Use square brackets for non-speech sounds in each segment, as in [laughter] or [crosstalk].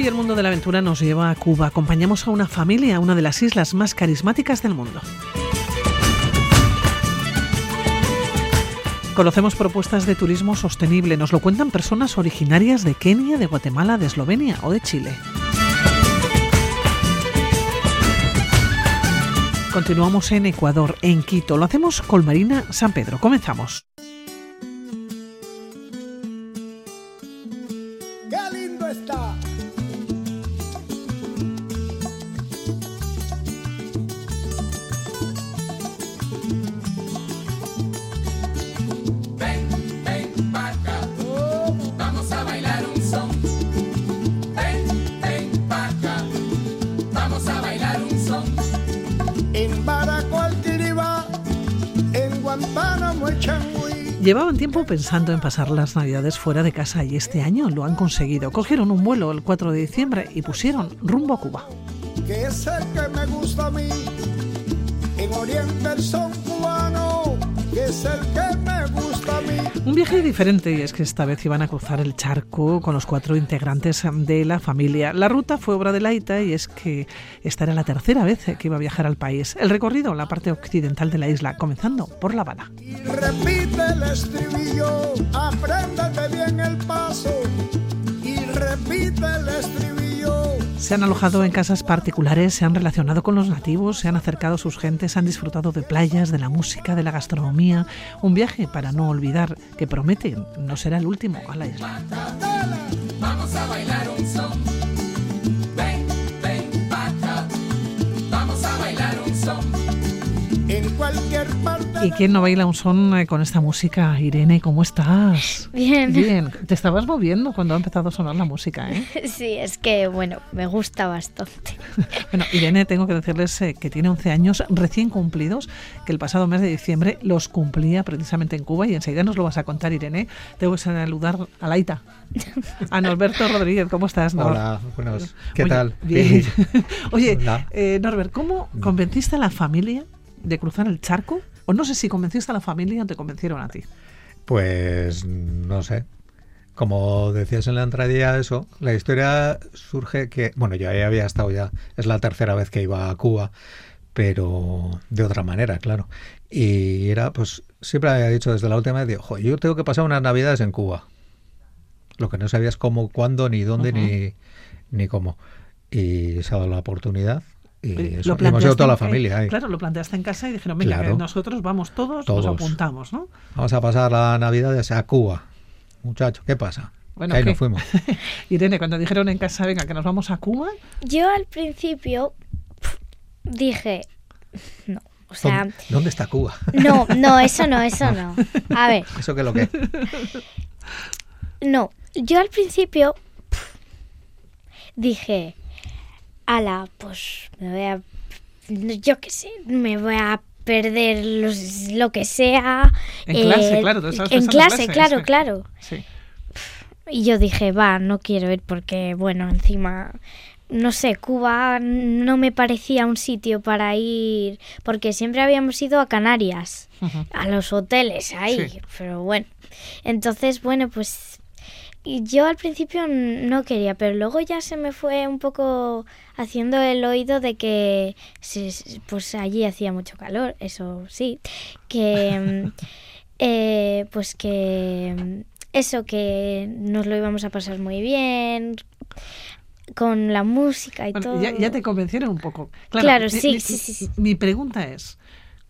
Hoy el mundo de la aventura nos lleva a Cuba. Acompañamos a una familia, una de las islas más carismáticas del mundo. Conocemos propuestas de turismo sostenible. Nos lo cuentan personas originarias de Kenia, de Guatemala, de Eslovenia o de Chile. Continuamos en Ecuador, en Quito. Lo hacemos con Marina San Pedro. Comenzamos. Llevaban tiempo pensando en pasar las navidades fuera de casa y este año lo han conseguido. Cogieron un vuelo el 4 de diciembre y pusieron rumbo a Cuba. Que es el que me gusta a mí, en Oriente el son cubano, que es el que me gusta. Un viaje diferente y es que esta vez iban a cruzar el charco con los cuatro integrantes de la familia. La ruta fue obra de Laita y es que esta era la tercera vez que iba a viajar al país. El recorrido, la parte occidental de la isla, comenzando por La Habana. Y repite el estribillo, apréndete bien el paso. Y repite el estribillo. Se han alojado en casas particulares, se han relacionado con los nativos, se han acercado a sus gentes, han disfrutado de playas, de la música, de la gastronomía. Un viaje para no olvidar que promete no será el último a la isla. Vamos a bailar un cualquier parte. ¿Y quién no baila un son eh, con esta música? Irene, ¿cómo estás? Bien. Bien. Te estabas moviendo cuando ha empezado a sonar la música, ¿eh? [laughs] Sí, es que, bueno, me gusta bastante. [laughs] Bueno, Irene, tengo que decirles eh, que tiene 11 años recién cumplidos, que el pasado mes de diciembre los cumplía precisamente en Cuba y enseguida nos lo vas a contar, Irene. Tengo que saludar a Laita, [laughs] a Norberto Rodríguez. ¿Cómo estás, Nor? Hola, buenos. ¿Qué Oye, tal? Bien. Oye, eh, Norbert, ¿cómo convenciste a la familia de cruzar el charco? O no sé si convenciste a la familia o te convencieron a ti. Pues no sé. Como decías en la entradilla, eso, la historia surge que, bueno, yo ahí había estado ya, es la tercera vez que iba a Cuba, pero de otra manera, claro. Y era, pues, siempre había dicho desde la última vez, digo, "Jo, yo tengo que pasar unas navidades en Cuba. Lo que no sabías cómo, cuándo, ni dónde, ni, ni cómo. Y se ha dado la oportunidad y eso, y hemos ido toda la familia ahí. Claro, lo planteaste en casa y dijeron, mira, Claro. que nosotros vamos todos, Todos. nos apuntamos, ¿no? Vamos a pasar la Navidad a Cuba. Muchacho, ¿qué pasa? Bueno, ahí ¿qué? nos fuimos. [laughs] Irene, cuando dijeron en casa, venga, que nos vamos a Cuba, Yo al principio dije, no, o sea, ¿Dónde, dónde está Cuba? [laughs] no, no, eso no, eso no. A ver, [laughs] ¿Eso qué es lo que? no, yo al principio dije, ala, pues me voy a, yo qué sé, me voy a perder los- lo que sea. En eh, clase, claro, tú estabas En pensando en clase, clase, claro, sí. claro. sí. Y yo dije, va, no quiero ir porque, bueno, encima, no sé, Cuba no me parecía un sitio para ir, porque siempre habíamos ido a Canarias, a los hoteles ahí, Sí. pero bueno. Entonces, bueno, pues y yo al principio no quería, pero luego ya se me fue un poco haciendo el oído de que se- pues allí hacía mucho calor, eso sí, que mm, [laughs] eh, pues que mm, eso que nos lo íbamos a pasar muy bien con la música y Bueno, todo. ya, ya te convencieron un poco. Claro, mi- sí, mi- sí, sí, sí. Mi pregunta es,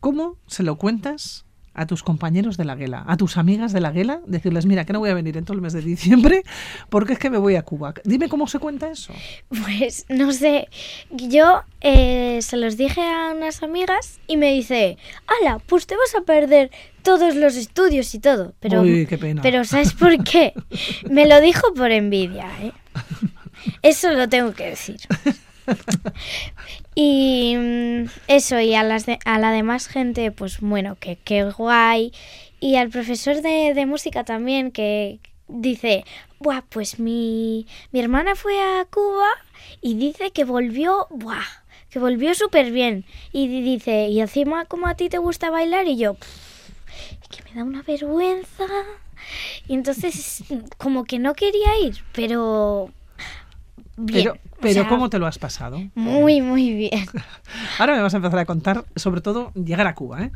¿cómo se lo cuentas a tus compañeros de la guela, a tus amigas de la guela? Decirles, mira, que no voy a venir en todo el mes de diciembre porque es que me voy a Cuba. Dime cómo se cuenta eso. Pues no sé, yo eh, se los dije a unas amigas y me dice, ala, pues te vas a perder todos los estudios y todo. Pero, Uy, qué pena. pero ¿sabes por qué? [laughs] Me lo dijo por envidia, ¿eh? Eso lo tengo que decir. [laughs] Y mm, eso, y a, las de- a la demás gente, pues bueno, que, que guay. Y al profesor de, de música también, que dice, Buah, pues mi, mi hermana fue a Cuba y dice que volvió, buah, que volvió súper bien. Y di- dice, y encima como a ti te gusta bailar y yo, "Pff, que me da una vergüenza. Y entonces como que no quería ir, pero bien. Pero, o pero sea, ¿cómo te lo has pasado? Muy, muy bien. [laughs] Ahora me vas a empezar a contar, sobre todo, llegar a Cuba, ¿eh?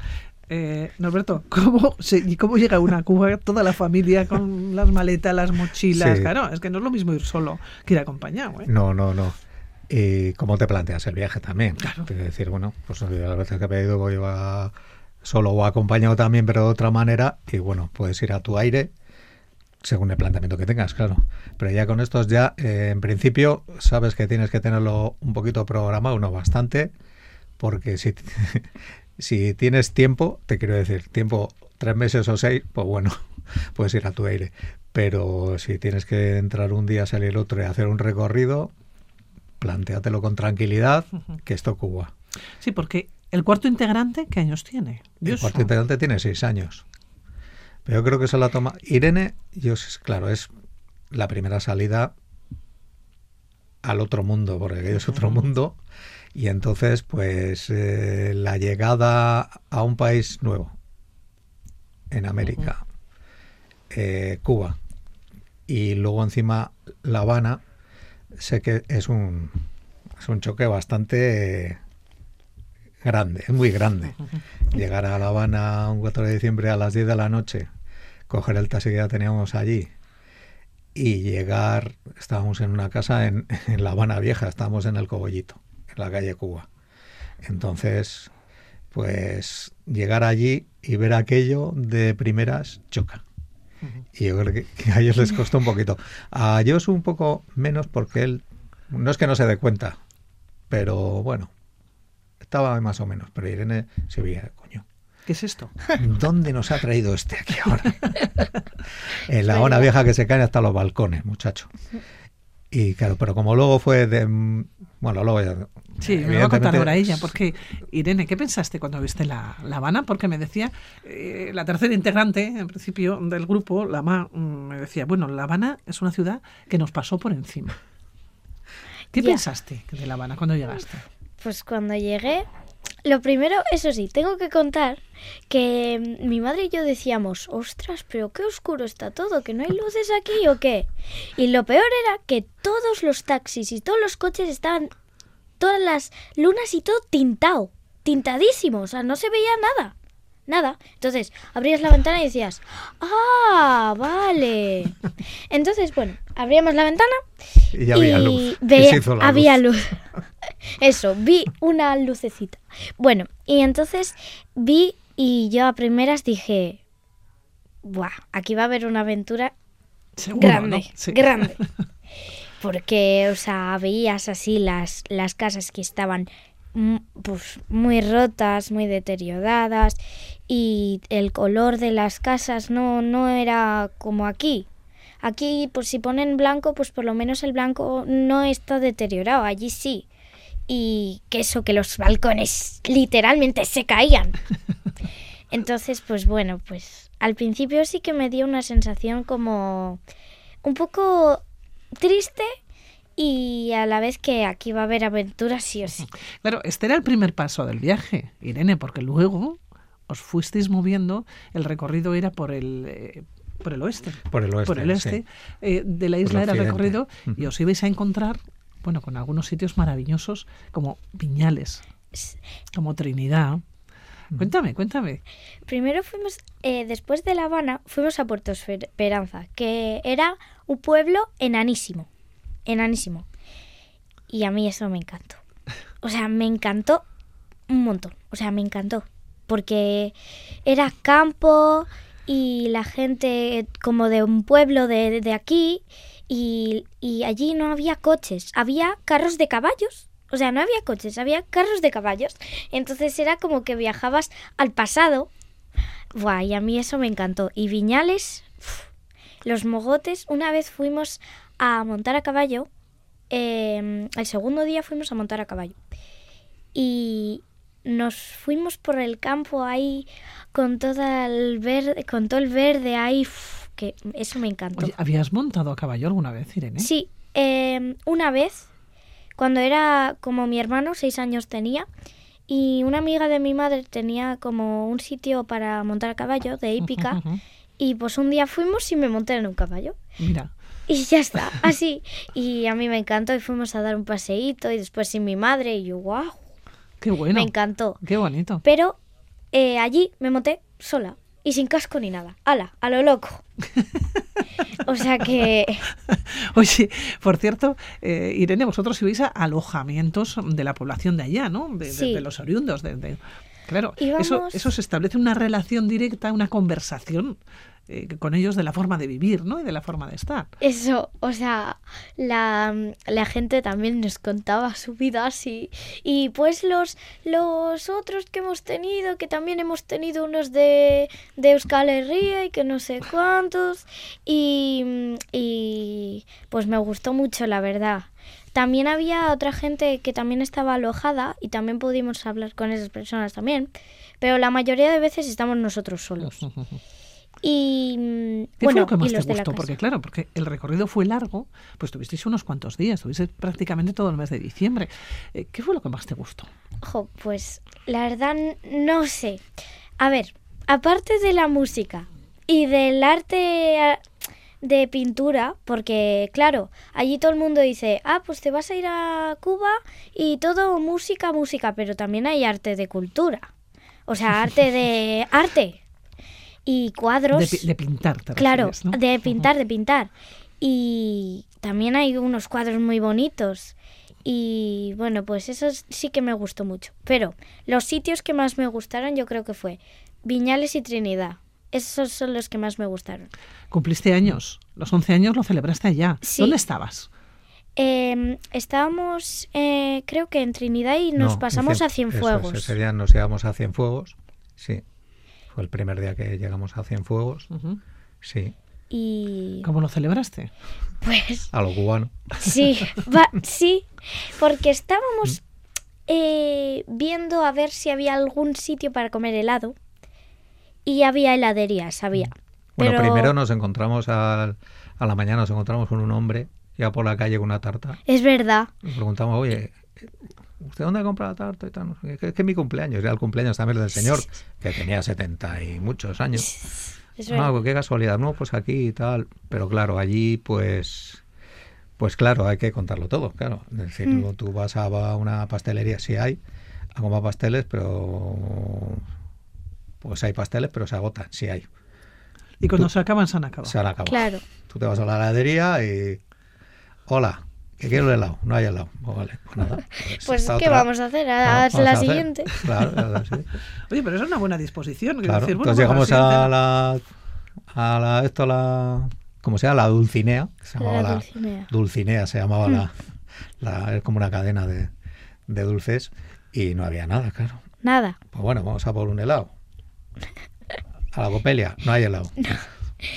Eh, Norberto, ¿cómo, se- y ¿cómo llega uno a Cuba toda la familia con las maletas, las mochilas? Sí. Claro, es que no es lo mismo ir solo que ir acompañado. ¿eh? No, no, no. ¿Y cómo te planteas el viaje también? Claro. Es decir, bueno, pues las veces que he pedido voy a solo o acompañado también, pero de otra manera. Y bueno, puedes ir a tu aire según el planteamiento que tengas, claro. Pero ya con estos ya, eh, en principio, sabes que tienes que tenerlo un poquito programado, no bastante, porque si, [laughs] si tienes tiempo, te quiero decir, tiempo tres meses o seis, pues bueno, [laughs] puedes ir a tu aire. Pero si tienes que entrar un día, salir otro y hacer un recorrido, plantéatelo con tranquilidad, que esto Cuba. Sí, porque el cuarto integrante, ¿qué años tiene? El cuarto integrante tiene seis años. Pero yo creo que se la toma. Irene, yo sé- claro, es la primera salida al otro mundo, porque es otro mundo. Y entonces, pues, eh, la llegada a un país nuevo en América, eh, Cuba, y luego encima La Habana, sé que es un, es un choque bastante grande, es muy grande. Llegar a La Habana un 4 de diciembre a las 10 de la noche, coger el taxi que ya teníamos allí y llegar, estábamos en una casa en, [laughs] en La Habana Vieja, estábamos en el Cogollito, en la calle Cuba. Entonces, pues llegar allí y ver aquello de primeras choca. Y yo creo que, que a ellos les costó un poquito. A ellos un poco menos porque él, no es que no se dé cuenta, pero bueno, estaba más o menos. Pero Irene se veía, coño, ¿Qué es esto? [laughs] ¿dónde nos ha traído este aquí ahora? [laughs] en la Habana vieja que se caen hasta los balcones, muchacho. Y claro, pero como luego fue de... Bueno, luego ya... Sí, me va a contar ahora ella, porque Irene, ¿qué pensaste cuando viste la, la Habana? Porque me decía, eh, la tercera integrante, en principio, del grupo, la Ma, mm, me decía, bueno, La Habana es una ciudad que nos pasó por encima. ¿Qué Ya. pensaste de La Habana cuando llegaste? Pues cuando llegué, lo primero, eso sí, tengo que contar que mm, mi madre y yo decíamos, ostras, pero qué oscuro está todo, que no hay luces aquí o qué. Y lo peor era que todos los taxis y todos los coches estaban, todas las lunas y todo tintado, tintadísimo, o sea, no se veía nada. Nada. Entonces, abrías la ventana y decías, ah, vale. Entonces, bueno, abríamos la ventana Y había y luz. Veía- había luz. luz. [laughs] Eso, vi una lucecita. Bueno, y entonces vi y yo a primeras dije, Buah, aquí va a haber una aventura Seguro, grande, ¿no? Sí. grande. [laughs] Porque, o sea, veías así las, las casas que estaban mm, pues, muy rotas, muy deterioradas y el color de las casas no, no era como aquí. Aquí, pues si ponen blanco, pues por lo menos el blanco no está deteriorado, allí sí. Y que eso, que los balcones literalmente se caían. [laughs] Entonces, pues bueno, pues al principio sí que me dio una sensación como un poco triste y a la vez que aquí va a haber aventuras sí o sí. Claro, este era el primer paso del viaje, Irene, porque luego os fuisteis moviendo, el recorrido era por el... eh, por el oeste. Por el oeste, Por el este. sí. eh, de la isla era el recorrido y os ibais a encontrar, bueno, con algunos sitios maravillosos como Viñales, como Trinidad. Cuéntame, cuéntame. Primero fuimos, eh, después de La Habana, fuimos a Puerto Esperanza, que era un pueblo enanísimo, enanísimo. Y a mí eso me encantó. O sea, me encantó un montón. O sea, me encantó. Porque era campo y la gente como de un pueblo de, de aquí y, y allí no había coches, había carros de caballos. O sea, no había coches, había carros de caballos. Entonces era como que viajabas al pasado. Buah, y a mí eso me encantó. Y Viñales, los mogotes, una vez fuimos a montar a caballo. eh, el segundo día fuimos a montar a caballo. Y nos fuimos por el campo ahí con todo el verde, con todo el verde ahí, que eso me encantó. Oye, ¿habías montado a caballo alguna vez, Irene? Sí, eh, una vez, cuando era como mi hermano, seis años tenía, y una amiga de mi madre tenía como un sitio para montar a caballo de hípica. Y pues un día fuimos y me monté en un caballo. Mira. Y ya está, así. Y a mí me encantó y fuimos a dar un paseíto y después sin mi madre y yo, wow, Qué bueno. me encantó. Qué bonito. Pero eh, allí me monté sola y sin casco ni nada. ¡Hala! A lo loco. [laughs] o sea que... [laughs] Oye, por cierto, eh, Irene, vosotros ibais a alojamientos de la población de allá, ¿no? De, de- Sí. de los oriundos. De- Claro, eso, eso se establece una relación directa, una conversación eh, con ellos de la forma de vivir, ¿no? Y de la forma de estar. Eso, o sea, la, la gente también nos contaba su vida así. Y pues los, los otros que hemos tenido, que también hemos tenido unos de, de Euskal Herria y que no sé cuántos. Y, y pues me gustó mucho, la verdad. También había otra gente que también estaba alojada y también pudimos hablar con esas personas también. Pero la mayoría de veces estamos nosotros solos. [laughs] Y ¿Qué bueno, fue lo que más te gustó? Porque claro, porque el recorrido fue largo, pues tuvisteis unos cuantos días, tuvisteis prácticamente todo el mes de diciembre. Eh, ¿Qué fue lo que más te gustó? Jo, pues la verdad no sé. A ver, aparte de la música y del arte de pintura, porque claro, allí todo el mundo dice, ah, pues te vas a ir a Cuba y todo música, música, pero también hay arte de cultura. O sea, arte de [laughs] arte. Y cuadros. De, pi- de pintar, te Claro, refieres, ¿no? de pintar, de pintar. Y también hay unos cuadros muy bonitos. Y bueno, pues eso sí que me gustó mucho. Pero los sitios que más me gustaron yo creo que fue Viñales y Trinidad. Esos son los que más me gustaron. Cumpliste años, los 11 años lo celebraste allá. Sí. ¿Dónde estabas? Eh, estábamos, eh, creo que en Trinidad y nos No, pasamos a Cien- eso es, Cienfuegos. ese día nos íbamos a Cienfuegos, sí. Fue el primer día que llegamos a Cienfuegos, Ujú. sí. Y ¿Cómo lo celebraste? pues [laughs] A lo cubano. Sí, [laughs] va, sí, porque estábamos eh, viendo a ver si había algún sitio para comer helado y había heladerías, había. Bueno, Pero primero nos encontramos al- a la mañana, nos encontramos con un hombre ya por la calle con una tarta. es verdad, Le preguntamos, oye, ¿usted dónde ha comprado la tarta? Y tal. Que es que es mi cumpleaños, era el cumpleaños también del señor, que tenía 70 y muchos años. es Ah, pues qué casualidad, no, pues aquí y tal. Pero claro, allí pues, pues claro, hay que contarlo todo, claro. Es decir, Mm. tú vas a una pastelería, sí hay, a comprar pasteles, pero pues hay pasteles, pero se agotan, sí hay. Y cuando se acaban, se han acabado. Se han acabado. Claro. Tú te vas a la heladería y... Hola, que quiero el helado. No hay helado. Pues vale, pues nada. Pues, esta ¿qué otra- vamos a hacer? A a la hacer. siguiente. Claro, a la [laughs] siguiente. Oye, pero eso es una buena disposición. Claro, decir, bueno, entonces llegamos la a la, a la, esto, la, ¿cómo se llama? La Dulcinea, que se llamaba La la, Dulcinea. Dulcinea, se llamaba Hmm. la, la, es como una cadena de, de dulces y no había nada, claro. Nada. Pues bueno, vamos a por un helado. A la copelia, no hay helado.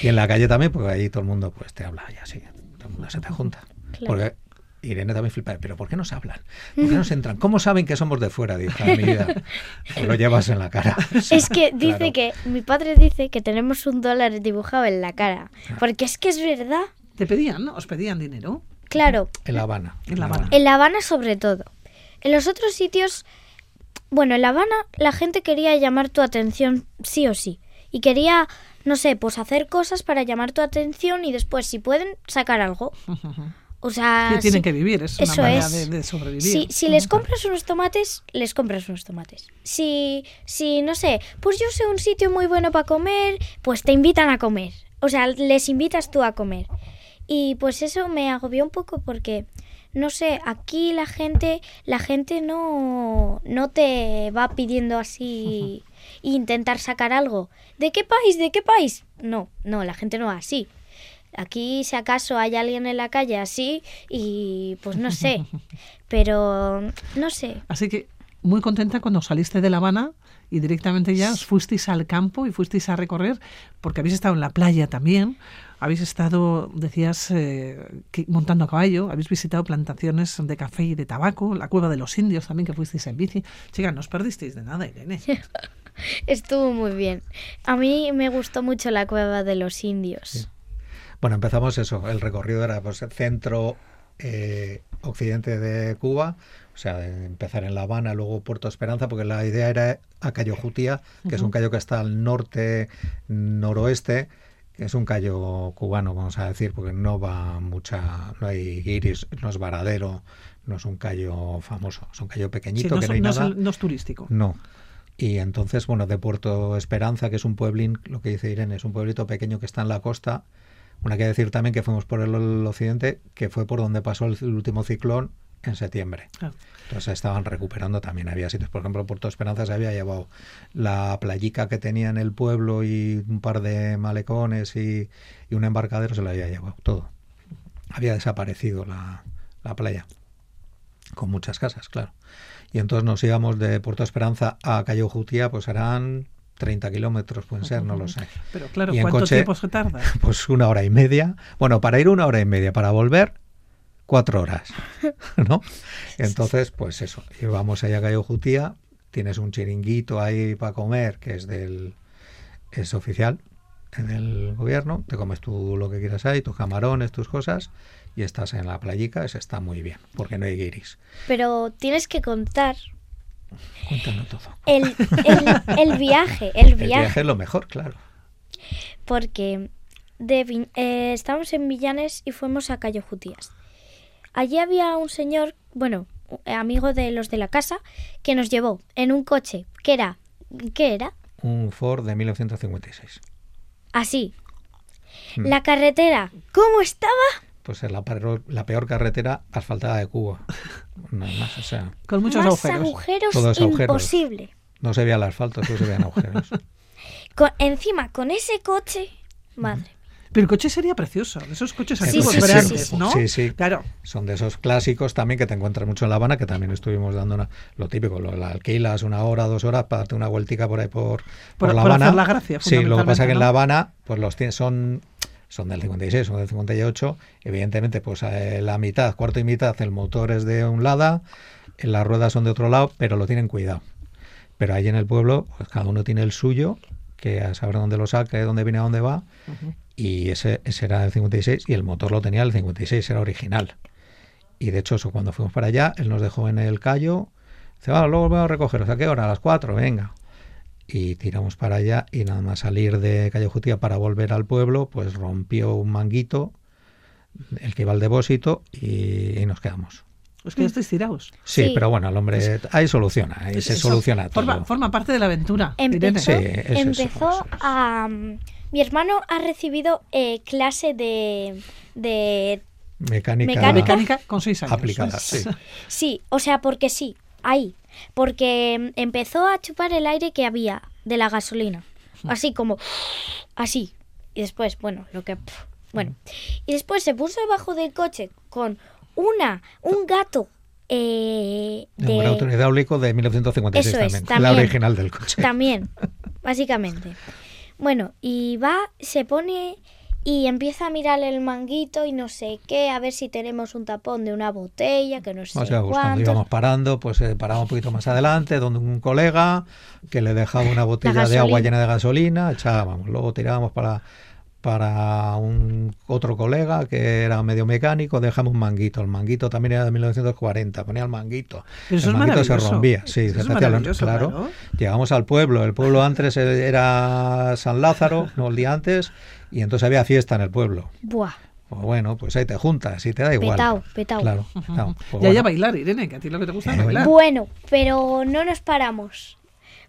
Y en la calle también, porque ahí todo el mundo pues te habla y así, todo el mundo se te junta. Claro. Porque Irene también flipa, pero ¿por qué nos hablan? ¿Por qué nos entran? ¿Cómo saben que somos de fuera? Dijo, mi vida, pues lo llevas en la cara. [laughs] Es que dice Claro. que, mi padre dice que tenemos un dólar dibujado en la cara. Porque es que es verdad. ¿Te pedían? ¿no? ¿Os pedían dinero? Claro, En La Habana. En La Habana. En La Habana sobre todo. En los otros sitios, bueno, en La Habana la gente quería llamar tu atención sí o sí. Y quería, no sé, pues hacer cosas para llamar tu atención y después, si pueden, sacar algo. [laughs] O sea, Que tienen si- que vivir, es una eso manera es. de, de sobrevivir. Si, si les compras unos tomates, les compras unos tomates. Si, si, no sé, pues yo sé un sitio muy bueno para comer, pues te invitan a comer. O sea, les invitas tú a comer. Y pues eso me agobió un poco porque, no sé, aquí la gente, la gente no, no te va pidiendo así intentar sacar algo. ¿De qué país? ¿De qué país? No, no, la gente no va así. Aquí, si acaso hay alguien en la calle así, y pues no sé. [laughs] Pero no sé. Así que muy contenta cuando saliste de La Habana y directamente ya os fuisteis al campo y fuisteis a recorrer, porque habéis estado en la playa también, habéis estado, decías, eh, que- montando a caballo, habéis visitado plantaciones de café y de tabaco, la cueva de los indios también que fuisteis en bici. Chica, no os perdisteis de nada, Irene. [laughs] Estuvo muy bien. A mí me gustó mucho la cueva de los indios. Bueno, empezamos eso. El recorrido era pues centro eh, occidente de Cuba, o sea, empezar en La Habana, luego Puerto Esperanza, porque la idea era a Cayo Jutía, que es un callo que está al norte noroeste, que es un callo cubano, vamos a decir, porque no va mucha, no hay guiris, no es varadero, no es un callo famoso, es un callo Sí, pequeñito no, que es- no hay no es nada. el- no es turístico. No. Y entonces, bueno, de Puerto Esperanza, que es un pueblín, lo que dice Irene, es un pueblito pequeño que está en la costa. Una que decir también que fuimos por el, occidente, que fue por donde pasó el último ciclón en septiembre. Claro. Entonces estaban recuperando también. Había sitios, por ejemplo, Puerto Esperanza se había llevado la playica que tenía en el pueblo y un par de malecones y, y un embarcadero, se lo había llevado todo. Había desaparecido la, la playa, con muchas casas, claro. Y entonces nos íbamos de Puerto Esperanza a Cayo Jutía, pues eran 30 kilómetros, pueden ser, no lo sé. Pero claro, Y ¿cuánto coche- tiempo se tarda? [laughs] Pues una hora y media. Bueno, para ir una hora y media, para volver cuatro horas, [laughs] ¿no? Entonces, pues eso, íbamos allá a Cayo Jutía, tienes un chiringuito ahí para comer, que es del es oficial en el gobierno, te comes tú lo que quieras ahí, tus camarones, tus cosas, y estás en la playica, eso está muy bien, porque no hay guiris. Pero tienes que contar Cuéntalo todo. el, el, el viaje, el [laughs] El viaje. es lo mejor, claro. Porque de, eh, estábamos en Villanes y fuimos a Cayo Jutías. Allí había un señor, bueno, amigo de los de la casa, que nos llevó en un coche que era, ¿qué era? Un Ford de 1956. Así. Mm. La carretera, ¿cómo estaba? Pues es la, peor- la peor carretera asfaltada de Cuba. No hay más, o sea, Con muchos Más agujeros. Todos agujeros. imposible. no se veía el asfalto, solo se veían agujeros. [laughs] Con- encima, con ese coche, madre. Pero el coche sería precioso. de Esos coches antiguos sí, sí, sí. ¿no? Sí, sí. Claro. Son de esos clásicos también que te encuentras mucho en La Habana, que también estuvimos dando una- lo típico, lo, la alquilas una hora, dos horas para darte una vueltica por ahí por, por Por- La por Habana. hacer la gracia, Sí, lo que pasa que en La. Habana, pues los son, son del 56, son del 58. Evidentemente, pues eh, la mitad, cuarto y mitad, el motor es de un lado, las ruedas son de otro lado, pero lo tienen cuidado. Pero ahí en el pueblo, pues cada uno tiene el suyo, que a saber dónde lo saca, de dónde viene, a dónde va. Y ese, ese era el 56 y el motor lo tenía el 56, era original. Y de hecho, eso, cuando fuimos para allá, él nos dejó en el callo. Dice, va, luego vamos a recogeros. ¿A qué hora? A las 4, venga. Y tiramos para allá y nada más salir de Calle Jutía para volver al pueblo, pues rompió un manguito, el que iba al depósito, y, y nos quedamos. Es que ya estáis tirados. Sí, Sí. pero bueno, el hombre ahí soluciona, ahí se Eso soluciona todo. Forma, forma parte de la aventura. Empezó, Sí, es eso, empezó eso a... Mi hermano ha recibido eh, clase de, de... Mecánica, Mecánica. Mecánica con seis años. aplicada, sí. Sí, o sea, porque sí, ahí. Porque mm, empezó a chupar el aire que había de la gasolina. Así como... Así. Y después, bueno, lo que... Bueno. Y después se puso debajo del coche con una... Un gato eh, De un hidráulico de 1956 Eso es, también, la también. original del coche. También, básicamente. Bueno, y va, se pone y empieza a mirar el manguito y no sé qué, a ver si tenemos un tapón de una botella, que no sé O sea, pues cuando íbamos parando, pues eh, paramos un poquito más adelante, donde un colega que le dejaba una botella de agua llena de gasolina, echábamos, luego tirábamos para para un otro colega que era medio mecánico, dejamos un manguito. El manguito también era de 1940, ponía el manguito. Pero eso el es manguito se rompía, sí, Eso se es te hacía lo- maravilloso, claro. Llegamos al pueblo, el pueblo antes era San Lázaro, no el día antes, y entonces había fiesta en el pueblo. Buah, Pues bueno, pues ahí te juntas y te da igual. Petao, petao. Claro, petao. Pues ya, ya bueno. bailar, Irene, que a ti lo que te gusta es Eh, bailar. Bueno, pero no nos paramos.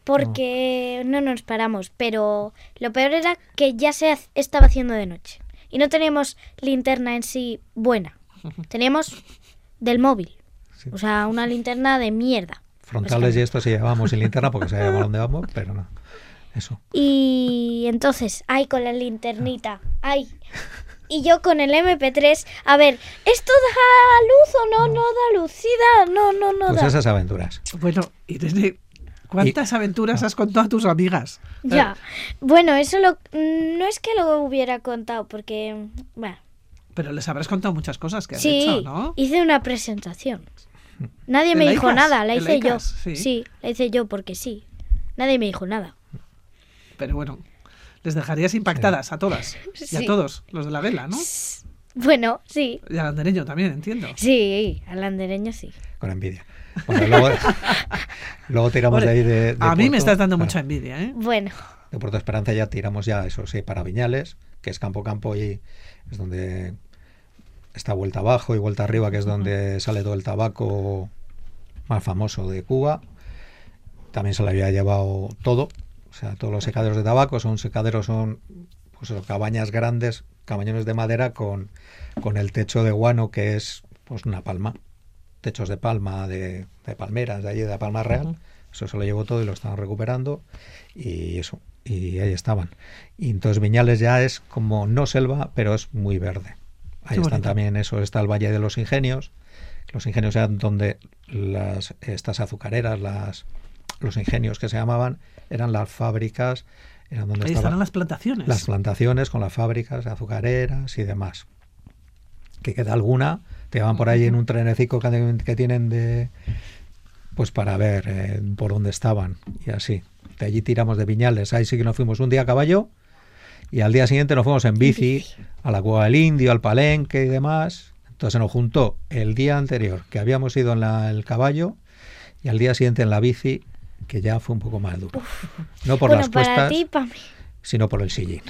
Porque no nos paramos. Pero lo peor era que ya se estaba haciendo de noche. Y no teníamos linterna en sí buena. [laughs] Teníamos del móvil. Sí. O sea, una linterna de mierda. Frontales y esto sí llevábamos sin linterna porque sabíamos dónde vamos, pero no. Eso. Y entonces, ay, con la linternita, ay. [laughs] Y yo con el MP3, a ver, ¿esto da luz o no? No da luz, sí da, no, no, no Pues da. esas aventuras. Bueno, Irene, ¿cuántas aventuras has contado a tus amigas? Ya. Bueno, eso lo, no es que lo hubiera contado, porque, bueno, Pero les habrás contado muchas cosas que has sí, hecho, ¿no? hice una presentación. [laughs] Nadie ¿De me dijo ICAS? nada, la ¿De la hice yo. Sí. Sí, la hice yo porque sí. Nadie me dijo nada. Pero bueno, les dejarías impactadas a todas. Y a todos, los de la vela, ¿no? Bueno, sí. Y al andereño también, entiendo. Sí, al andereño sí. Con envidia. Bueno, luego, [laughs] luego tiramos de ahí de, de a mí me Puerto- estás dando claro, mucha envidia, ¿eh? Bueno, De Puerto Esperanza ya tiramos ya, eso sí, para Viñales, que es campo campo y es donde está vuelta abajo y vuelta arriba, que es donde sale todo el tabaco más famoso de Cuba. También se le había llevado todo, o sea, todos los secaderos de tabaco son secaderos, son pues eso, cabañas grandes, cabañones de madera con, con el techo de guano que es pues una palma, techos de palma, de, de palmeras, de allí, de palma real. Eso se lo llevó todo y lo estaban recuperando y eso, y ahí estaban. Y entonces Viñales ya es como no selva, pero es muy verde. Ahí Qué están bonito. también, eso está el Valle de los Ingenios. Los ingenios eran donde las, estas azucareras, las, los ingenios que se llamaban, eran las fábricas, eran donde Ahí estaban las plantaciones. las plantaciones con las fábricas azucareras y demás. Que queda alguna, te van por ahí en un trenecico que, tienen de pues para ver eh, por dónde estaban y así. De allí tiramos de Viñales, ahí sí que nos fuimos un día a caballo y al día siguiente nos fuimos en bici a la Cueva del Indio, al Palenque y demás. Entonces se nos juntó el día anterior que habíamos ido en la- el caballo y al día siguiente en la bici, que ya fue un poco más duro. No por bueno, las para cuestas, ti y para mí. sino por el sillín.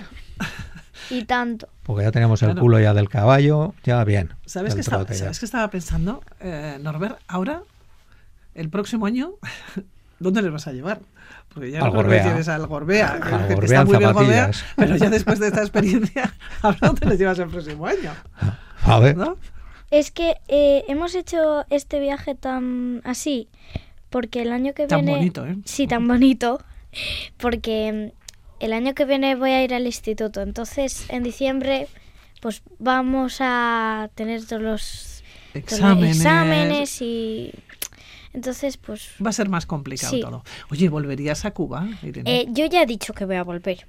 Y tanto. Porque ya teníamos el Claro. culo ya del caballo, ya bien. ¿Sabes que, estaba, trote ya. ¿Sabes que estaba pensando, eh, Norbert? Ahora, el próximo año, [laughs] ¿dónde les vas a llevar? Porque ya Al Gorbea. tienes al Gorbea, Al que Gorbea está muy bien Gorbea, pero ya después de esta experiencia, [laughs] ¿a dónde les llevas el próximo año? A ver, ¿No? Es que eh, hemos hecho este viaje tan así porque el año que Tan viene... bonito, ¿eh? Sí, tan bonito. Porque el año que viene voy a ir al instituto. Entonces, en diciembre, pues vamos a tener todos los Exámenes. exámenes y... Entonces, pues... Va a ser más complicado Sí. todo. Oye, ¿volverías a Cuba, Irene? Eh, yo ya he dicho que voy a volver.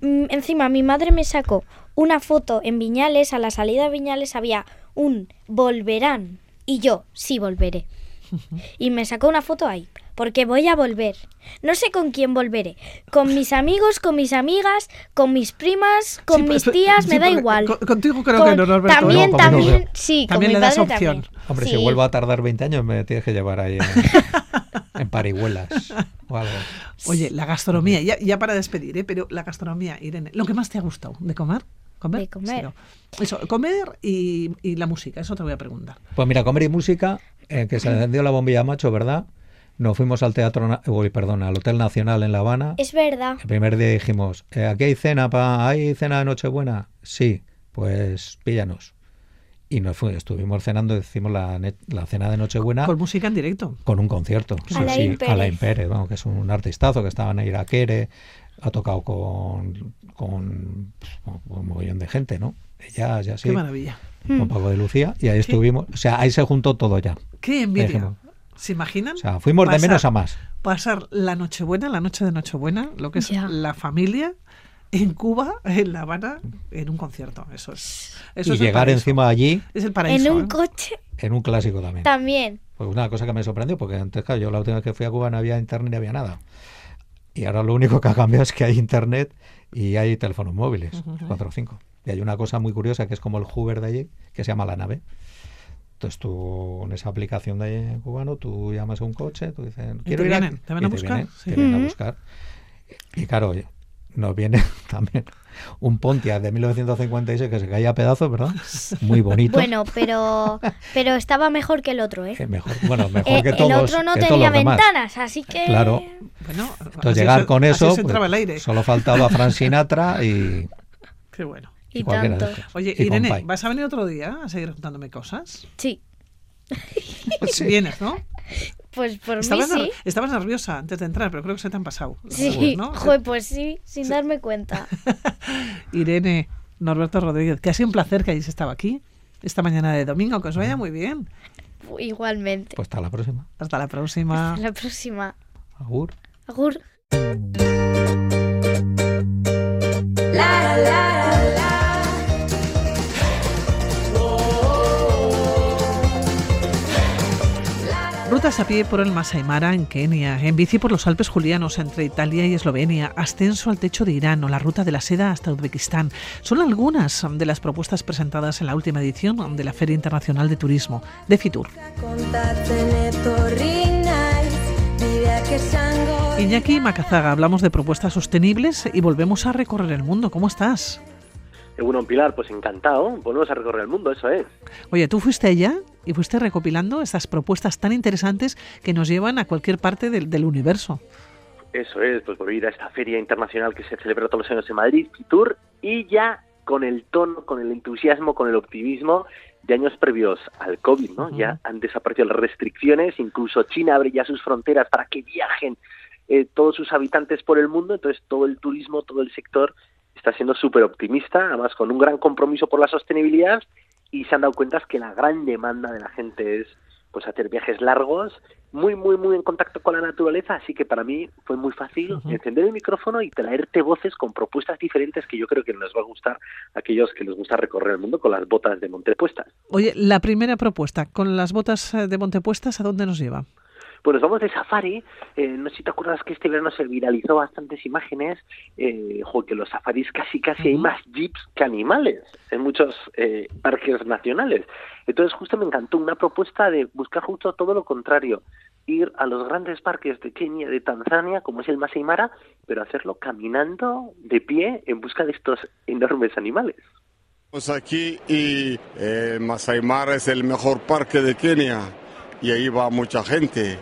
Mm, Encima, mi madre me sacó una foto en Viñales, a la salida de Viñales había un volverán. Y yo, sí volveré. [laughs] Y me sacó una foto ahí, porque voy a volver. No sé con quién volveré. Con mis amigos, con mis amigas, con mis primas, con Sí, mis tías, sí, me da igual. con- contigo creo Con- que no, Norberto. También, No, también, no. sí, También con le mi das padre opción. también. hombre, Sí. si vuelvo a tardar 20 años me tienes que llevar ahí en, en parihuelas o algo. Oye, la gastronomía, ya, ya para despedir, ¿eh? pero la gastronomía, Irene, ¿lo que más te ha gustado de comer? ¿Comer? De comer. Sí, no. Eso, comer y, y la música, eso te voy a preguntar. Pues mira, comer y música, eh, que se encendió la bombilla macho, ¿verdad? Nos fuimos al teatro, Na- uy, perdón, al Hotel Nacional en La Habana. Es verdad. El primer día dijimos, eh, ¿aquí hay cena pa ¿Hay cena de Nochebuena? Sí, pues píllanos. Y nos fue, estuvimos cenando, hicimos la, ne- la cena de Nochebuena Con música en directo. con un concierto. Alain Pérez. Alain Pérez, vamos, que es un artistazo que estaba en Iraquere, ha tocado con, con, pues, con un mogollón de gente, ¿no? Ya, ya sí, Qué maravilla. con Paco de Lucía, y ahí estuvimos, o sea, ahí se juntó todo ya. Qué envidia. Dijimos. ¿Se imaginan? O sea, fuimos de Pasar- menos a más. Pasar la Nochebuena, la noche de Nochebuena, lo que es Ya. la familia, en Cuba, en La Habana, en un concierto. Eso es. Eso y es llegar encima allí Es el paraíso. En un ¿eh? coche en un clásico también. también. Pues una cosa que me sorprendió, porque antes, claro, yo la última vez que fui a Cuba no había internet ni había nada. Y ahora lo único que ha cambiado es que hay internet y hay teléfonos móviles, cuatro o cinco. Y hay una cosa muy curiosa que es como el Hoover de allí, que se llama la nave. Entonces tú, en esa aplicación de cubano, tú llamas a un coche, tú dices, te quiero ir a-". vienen, te van a y buscar, vienen, sí. te vienen a Ujú. buscar. Y claro, oye, nos viene [laughs] también un Pontiac de 1956 que se caía a pedazos, ¿verdad? [laughs] Muy bonito. Bueno, pero pero estaba mejor que el otro, ¿eh? Eh, mejor, bueno, mejor Eh, que todos. el otro no tenía demás. ventanas, así que Claro. Bueno, Entonces llegar se- con así eso, pues, el aire. solo faltaba Frank Sinatra y, Qué bueno. Y tanto. Oye, Y Irene, Compay. ¿vas a venir otro día a seguir contándome cosas? Sí, [laughs] Sí. Vienes, ¿no? pues por mí Estabas, ner- sí. estabas nerviosa antes de entrar, pero creo que se te han pasado. Sí, ¿no? joder, pues sí, sin darme cuenta. [laughs] Irene, Norberto Rodríguez, que ha sido un placer que hayáis estado aquí esta mañana de domingo. Que os vaya muy bien. Igualmente. Pues hasta la próxima. Hasta la próxima. Hasta la próxima. Agur. Agur. Rutas a pie por el Masai Mara en Kenia, en bici por los Alpes Julianos entre Italia y Eslovenia, ascenso al techo de Irán o la ruta de la seda hasta Uzbekistán. Son algunas de las propuestas presentadas en la última edición de la Feria Internacional de Turismo de Fitur. Iñaki Macazaga, hablamos de propuestas sostenibles y volvemos a recorrer el mundo. ¿Cómo estás? Bueno, Pilar, pues encantado. Volvemos a recorrer el mundo, eso es. Oye, tú fuiste allá y fuiste recopilando estas propuestas tan interesantes que nos llevan a cualquier parte del, del universo. Eso es, pues ir a esta feria internacional que se celebra todos los años en Madrid, Fitur, y ya con el tono, con el entusiasmo, con el optimismo de años previos al COVID, ¿no? Ya han desaparecido las restricciones, incluso China abre ya sus fronteras para que viajen eh, todos sus habitantes por el mundo, entonces todo el turismo, todo el sector está siendo súper optimista, además con un gran compromiso por la sostenibilidad y se han dado cuenta que la gran demanda de la gente es pues hacer viajes largos, muy, muy, muy en contacto con la naturaleza, así que para mí fue muy fácil encender el micrófono y traerte voces con propuestas diferentes que yo creo que nos va a gustar a aquellos que les gusta recorrer el mundo con las botas de Montepuestas. Oye, la primera propuesta, con las botas eh, de Montepuestas, ¿a dónde nos lleva? Pues nos vamos de safari. Eh, no sé si te acuerdas que este verano se viralizó bastantes imágenes, eh, jo, que los safaris casi casi hay más jeeps que animales en muchos eh, parques nacionales. Entonces justo me encantó una propuesta de buscar justo todo lo contrario, ir a los grandes parques de Kenia, de Tanzania, como es el Masai Mara, pero hacerlo caminando de pie en busca de estos enormes animales. Estamos aquí y eh, Masai Mara es el mejor parque de Kenia y ahí va mucha gente.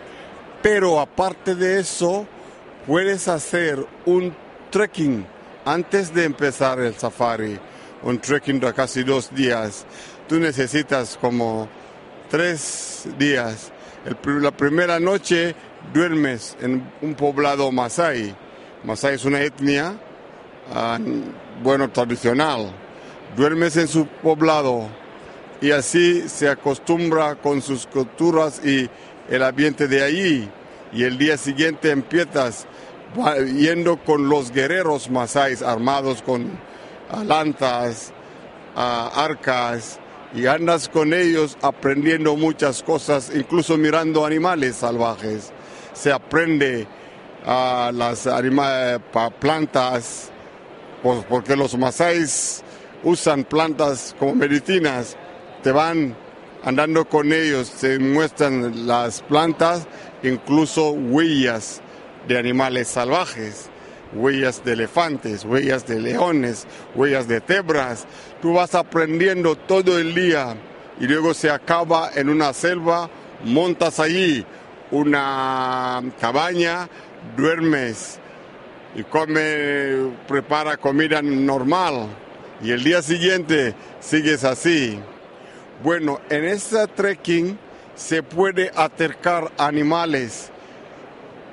Pero aparte de eso, puedes hacer un trekking antes de empezar el safari, un trekking de casi dos días. Tú necesitas como tres días. El la primera noche duermes en un poblado masai. Masai es una etnia, ah, bueno, tradicional. Duermes en su poblado y así se acostumbra con sus culturas y el ambiente de allí. Y el día siguiente empiezas yendo con los guerreros masáis armados con lanzas, arcas, y andas con ellos aprendiendo muchas cosas, incluso mirando animales salvajes. Se aprende a las plantas, porque los masáis usan plantas como medicinas, te van andando con ellos, se muestran las plantas, incluso huellas de animales salvajes, huellas de elefantes, huellas de leones, huellas de cebras. Tú vas aprendiendo todo el día y luego se acaba en una selva, montas allí una cabaña, duermes y come, prepara comida normal y el día siguiente sigues así. Bueno, en este trekking se puede acercar animales,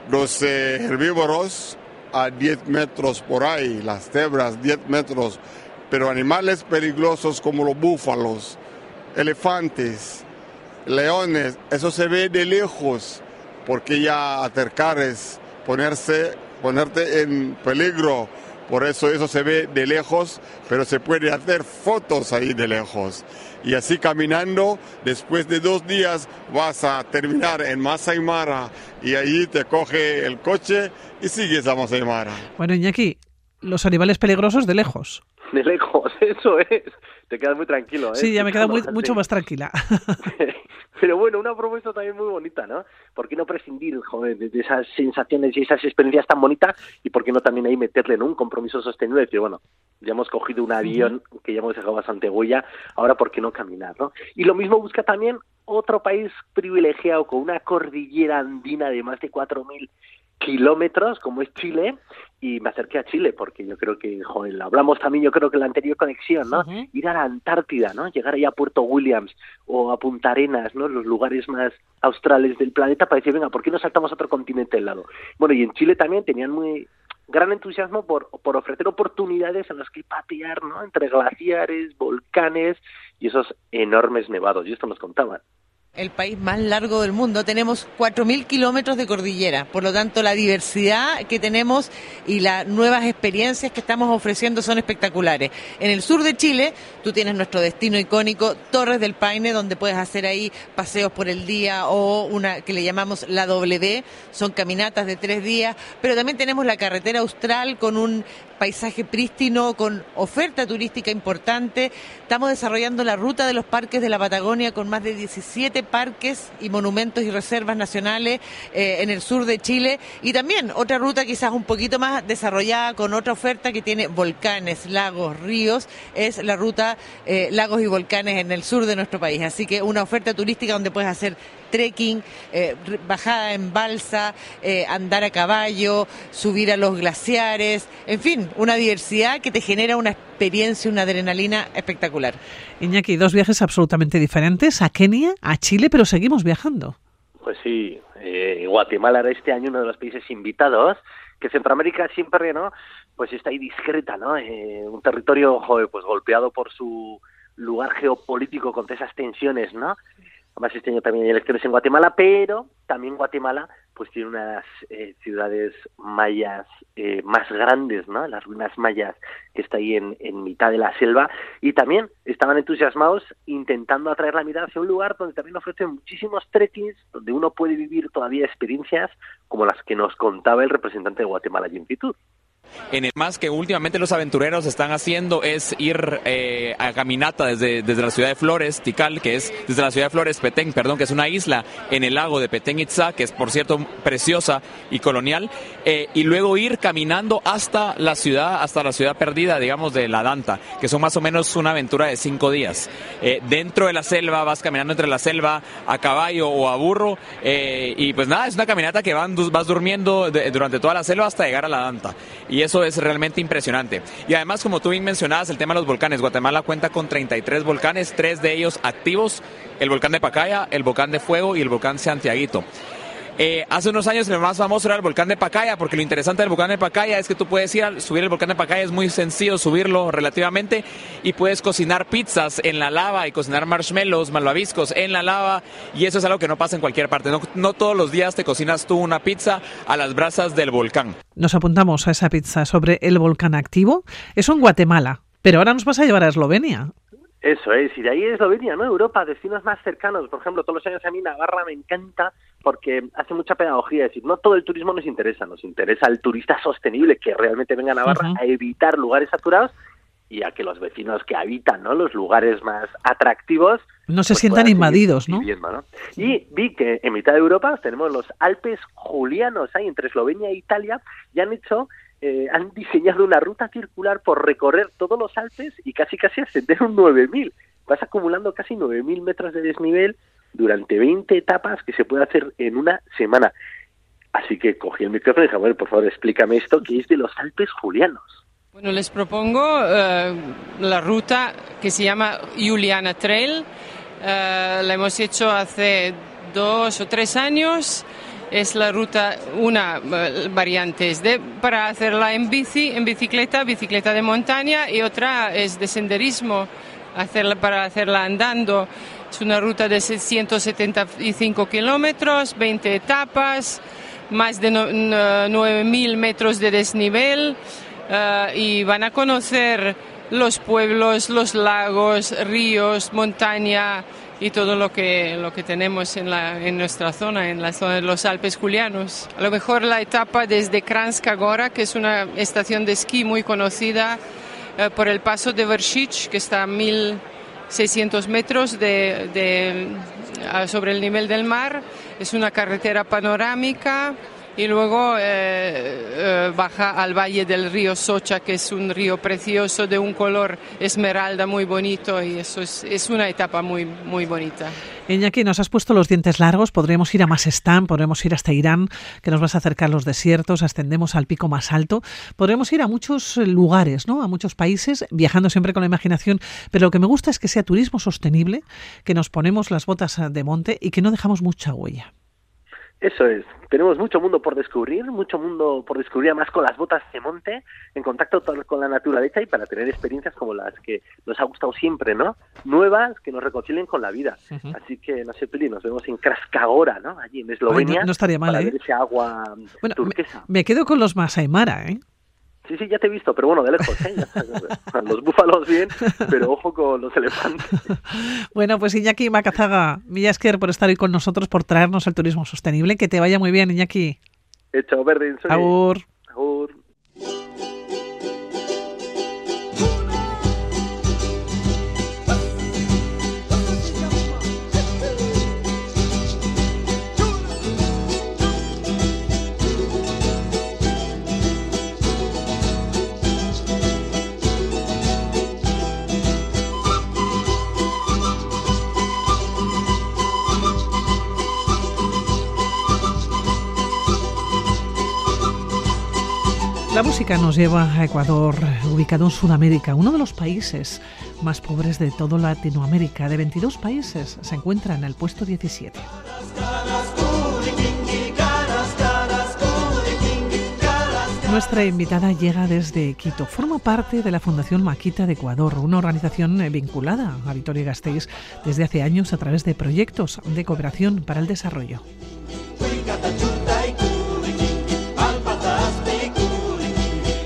los eh, herbívoros a 10 metros por ahí, las cebras 10 metros, pero animales peligrosos como los búfalos, elefantes, leones, eso se ve de lejos, porque ya acercar es ponerse, ponerte en peligro. Por eso eso se ve de lejos, pero se puede hacer fotos ahí de lejos. Y así caminando, después de dos días vas a terminar en Masai Mara y allí te coge el coche y sigues a Masai Mara. Bueno, Iñaki, los animales peligrosos de lejos. De lejos, [laughs] eso es. Te quedas muy tranquilo, ¿eh? Sí, ya me queda muy- mucho más tranquila. [laughs] Pero bueno, una propuesta también muy bonita, ¿no? ¿Por qué no prescindir, joder, de esas sensaciones y esas experiencias tan bonitas? Y por qué no también ahí meterle en un compromiso sostenible? Decir, bueno, ya hemos cogido un avión que ya hemos dejado bastante huella, ahora ¿por qué no caminar, no? Y lo mismo busca también otro país privilegiado con una cordillera andina de más de 4.000 kilómetros, como es Chile, y me acerqué a Chile porque yo creo que, joder, hablamos también, yo creo que en la anterior conexión, ¿no? Ir a la Antártida, ¿no? Llegar allá a Puerto Williams o a Punta Arenas, ¿no? Los lugares más australes del planeta para decir, venga, ¿por qué no saltamos a otro continente al lado? Bueno, y en Chile también tenían muy gran entusiasmo por, por ofrecer oportunidades en las que patear, ¿no? Entre glaciares, volcanes y esos enormes nevados. Y esto nos contaban. El país más largo del mundo. Tenemos 4.000 kilómetros de cordillera. Por lo tanto, la diversidad que tenemos y las nuevas experiencias que estamos ofreciendo son espectaculares. En el sur de Chile, tú tienes nuestro destino icónico, Torres del Paine, donde puedes hacer ahí paseos por el día o una que le llamamos la W. Son caminatas de tres días. Pero también tenemos la carretera austral con un paisaje prístino con oferta turística importante. Estamos desarrollando la ruta de los parques de la Patagonia con más de 17 parques y monumentos y reservas nacionales eh, en el sur de Chile y también otra ruta quizás un poquito más desarrollada con otra oferta que tiene volcanes, lagos, ríos, es la ruta eh, lagos y volcanes en el sur de nuestro país. Así que una oferta turística donde puedes hacer trekking, eh, bajada en balsa, eh, andar a caballo, subir a los glaciares, en fin, una diversidad que te genera una experiencia, una adrenalina espectacular. Iñaki, dos viajes absolutamente diferentes, a Kenia, a Chile, pero seguimos viajando. Pues sí, eh, Guatemala era este año uno de los países invitados, que Centroamérica siempre, ¿no? Pues está ahí discreta, ¿no? Eh, un territorio, joder, pues golpeado por su lugar geopolítico con esas tensiones, ¿no? Además, este año también hay elecciones en Guatemala, pero también Guatemala pues tiene unas eh, ciudades mayas eh, más grandes, ¿no? Las ruinas mayas que está ahí en, en, mitad de la selva y también estaban entusiasmados intentando atraer la mirada hacia un lugar donde también ofrecen muchísimos trekkings, donde uno puede vivir todavía experiencias como las que nos contaba el representante de Guatemala, Jim Fitur. En el más que últimamente los aventureros están haciendo es ir eh, a caminata desde, desde la ciudad de Flores, Tikal, que es desde la ciudad de Flores, Petén, perdón, que es una isla en el lago de Petén Itzá, que es por cierto preciosa y colonial, eh, y luego ir caminando hasta la ciudad, hasta la ciudad perdida, digamos, de La Danta, que son más o menos una aventura de cinco días. Eh, dentro de la selva, vas caminando entre la selva a caballo o a burro, y pues nada, es una caminata que van, vas durmiendo de, durante toda la selva hasta llegar a La Danta. Y eso es realmente impresionante. Y además, como tú bien mencionabas, el tema de los volcanes. Guatemala cuenta con 33 volcanes, tres de ellos activos, el volcán de Pacaya, el volcán de Fuego y el volcán Santiaguito. Eh, hace unos años el más famoso era el volcán de Pacaya, porque lo interesante del volcán de Pacaya es que tú puedes subir el volcán de Pacaya, es muy sencillo subirlo relativamente y puedes cocinar pizzas en la lava y cocinar marshmallows, malvaviscos en la lava y eso es algo que no pasa en cualquier parte. No, no todos los días te cocinas tú una pizza a las brasas del volcán. Nos apuntamos a esa pizza sobre el volcán activo. Eso en Guatemala, pero ahora nos vas a llevar a Eslovenia. Eso es, y de ahí Eslovenia, ¿no? Europa, destinos más cercanos. Por ejemplo, todos los años a mí Navarra me encanta porque hace mucha pedagogía. Es decir, no todo el turismo nos interesa, nos interesa el turista sostenible que realmente venga a Navarra uh -huh. a evitar lugares saturados y a que los vecinos que habitan ¿no? los lugares más atractivos no se pues sientan invadidos, ¿no? Viviendo, ¿no? Y vi que en mitad de Europa tenemos los Alpes Julianos, ahí entre Eslovenia e Italia, y han hecho eh, han diseñado una ruta circular por recorrer todos los Alpes y casi casi ascender un 9000. Vas acumulando casi 9000 metros de desnivel durante 20 etapas que se puede hacer en una semana. Así que cogí el micrófono y dije, bueno, por favor, explícame esto que es de los Alpes Julianos. Bueno, les propongo uh, la ruta que se llama Juliana Trail. Uh, la hemos hecho hace dos o tres años es la ruta, una variante es de, para hacerla en bici, en bicicleta, bicicleta de montaña y otra es de senderismo, hacerla, para hacerla andando. Es una ruta de 175 kilómetros, 20 etapas, más de 9.000 metros de desnivel uh, y van a conocer los pueblos, los lagos, ríos, montaña, y todo lo que, lo que tenemos en, la, en nuestra zona, en la zona de los Alpes Julianos. A lo mejor la etapa desde Kranjska Gora, que es una estación de esquí muy conocida, eh, por el paso de Vršić, que está a 1600 metros de, de, sobre el nivel del mar. Es una carretera panorámica y luego eh, eh, baja al valle del río Socha, que es un río precioso de un color esmeralda muy bonito y eso es, es una etapa muy, muy bonita. Iñaki, nos has puesto los dientes largos, podremos ir a Masestán, podremos ir hasta Irán, que nos vas a acercar los desiertos, ascendemos al pico más alto, podremos ir a muchos lugares, ¿no? a muchos países, viajando siempre con la imaginación, pero lo que me gusta es que sea turismo sostenible, que nos ponemos las botas de monte y que no dejamos mucha huella. Eso es. Tenemos mucho mundo por descubrir, mucho mundo por descubrir además con las botas de monte, en contacto con la naturaleza y para tener experiencias como las que nos ha gustado siempre, ¿no? Nuevas que nos reconcilien con la vida. Uh -huh. Así que, no sé, Pili, nos vemos en Krascagora, ¿no? Allí en Eslovenia. No, no, estaría mal, para ¿eh? ver ese agua bueno, turquesa. Me, me, quedo con los Masaimara, ¿eh? Sí, sí, ya te he visto, pero bueno, de lejos, ¿eh? los búfalos bien, pero ojo con los elefantes. Bueno, pues Iñaki Macazaga, Millasker por estar hoy con nosotros, por traernos el turismo sostenible. Que te vaya muy bien, Iñaki. Hecho, verde. Agur. Agur. La música nos lleva a Ecuador, ubicado en Sudamérica, uno de los países más pobres de toda Latinoamérica. De 22 países se encuentra en el puesto 17. Nuestra invitada llega desde Quito. Forma parte de la Fundación Maquita de Ecuador, una organización vinculada a Vitoria Gasteiz desde hace años a través de proyectos de cooperación para el desarrollo.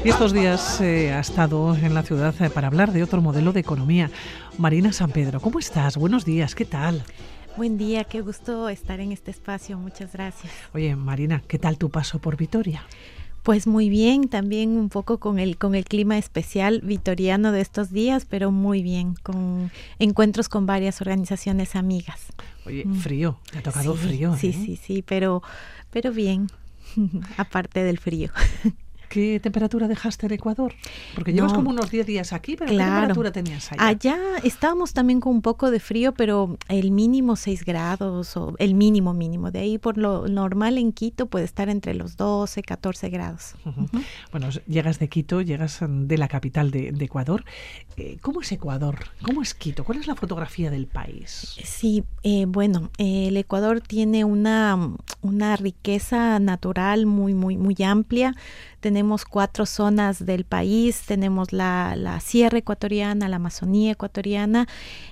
Y estos días eh, ha estado en la ciudad eh, para hablar de otro modelo de economía. Marina San Pedro, ¿cómo estás? Buenos días, ¿qué tal? Buen día, qué gusto estar en este espacio, muchas gracias. Oye, Marina, ¿qué tal tu paso por Vitoria? Pues muy bien, también un poco con el con el clima especial vitoriano de estos días, pero muy bien, con encuentros con varias organizaciones amigas. Oye, frío, te ha tocado Sí, frío. Sí, ¿eh? sí, sí, pero pero bien, [laughs] aparte del frío. [laughs] ¿Qué temperatura dejaste en Ecuador? Porque llevas No. como unos 10 días aquí, pero ¿qué Claro. temperatura tenías allá? Allá estábamos también con un poco de frío, pero el mínimo 6 grados o el mínimo mínimo. De ahí por lo normal en Quito puede estar entre los 12, 14 grados. Ujú. Bueno, llegas de Quito, llegas mm, de la capital de, de Ecuador. Eh, ¿Cómo es Ecuador? ¿Cómo es Quito? ¿Cuál es la fotografía del país? Sí, eh, bueno, eh, el Ecuador tiene una, una riqueza natural muy, muy, muy amplia. Tenemos cuatro zonas del país. Tenemos la, la Sierra Ecuatoriana, la Amazonía Ecuatoriana,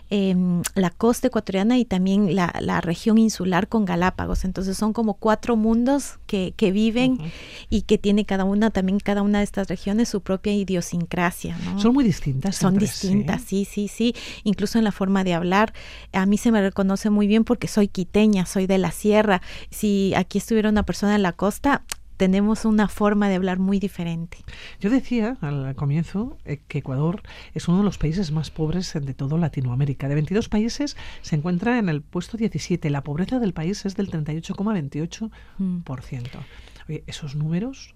em, la costa ecuatoriana y también la, la región insular con Galápagos. Entonces son como cuatro mundos que, que viven y que tiene cada una, también cada una de estas regiones su propia idiosincrasia. ¿no? Son muy distintas. Son entre sí. distintas, sí, sí, sí. Incluso en la forma de hablar. A mí se me reconoce muy bien porque soy quiteña, soy de la sierra. Si aquí estuviera una persona en la costa, tenemos una forma de hablar muy diferente. Yo decía al comienzo eh, que Ecuador es uno de los países más pobres de toda Latinoamérica. De 22 países se encuentra en el puesto 17. La pobreza del país es del 38,28%. Mm. Oye, esos números